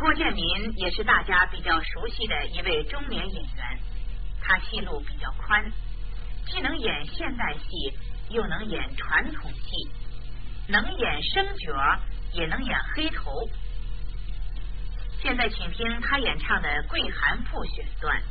郭建民也是大家比较熟悉的一位中年演员，他戏路比较宽，既能演现代戏，又能演传统戏，能演生角，也能演黑头。现在请听他演唱的《桂寒赋》选段。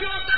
Thank you.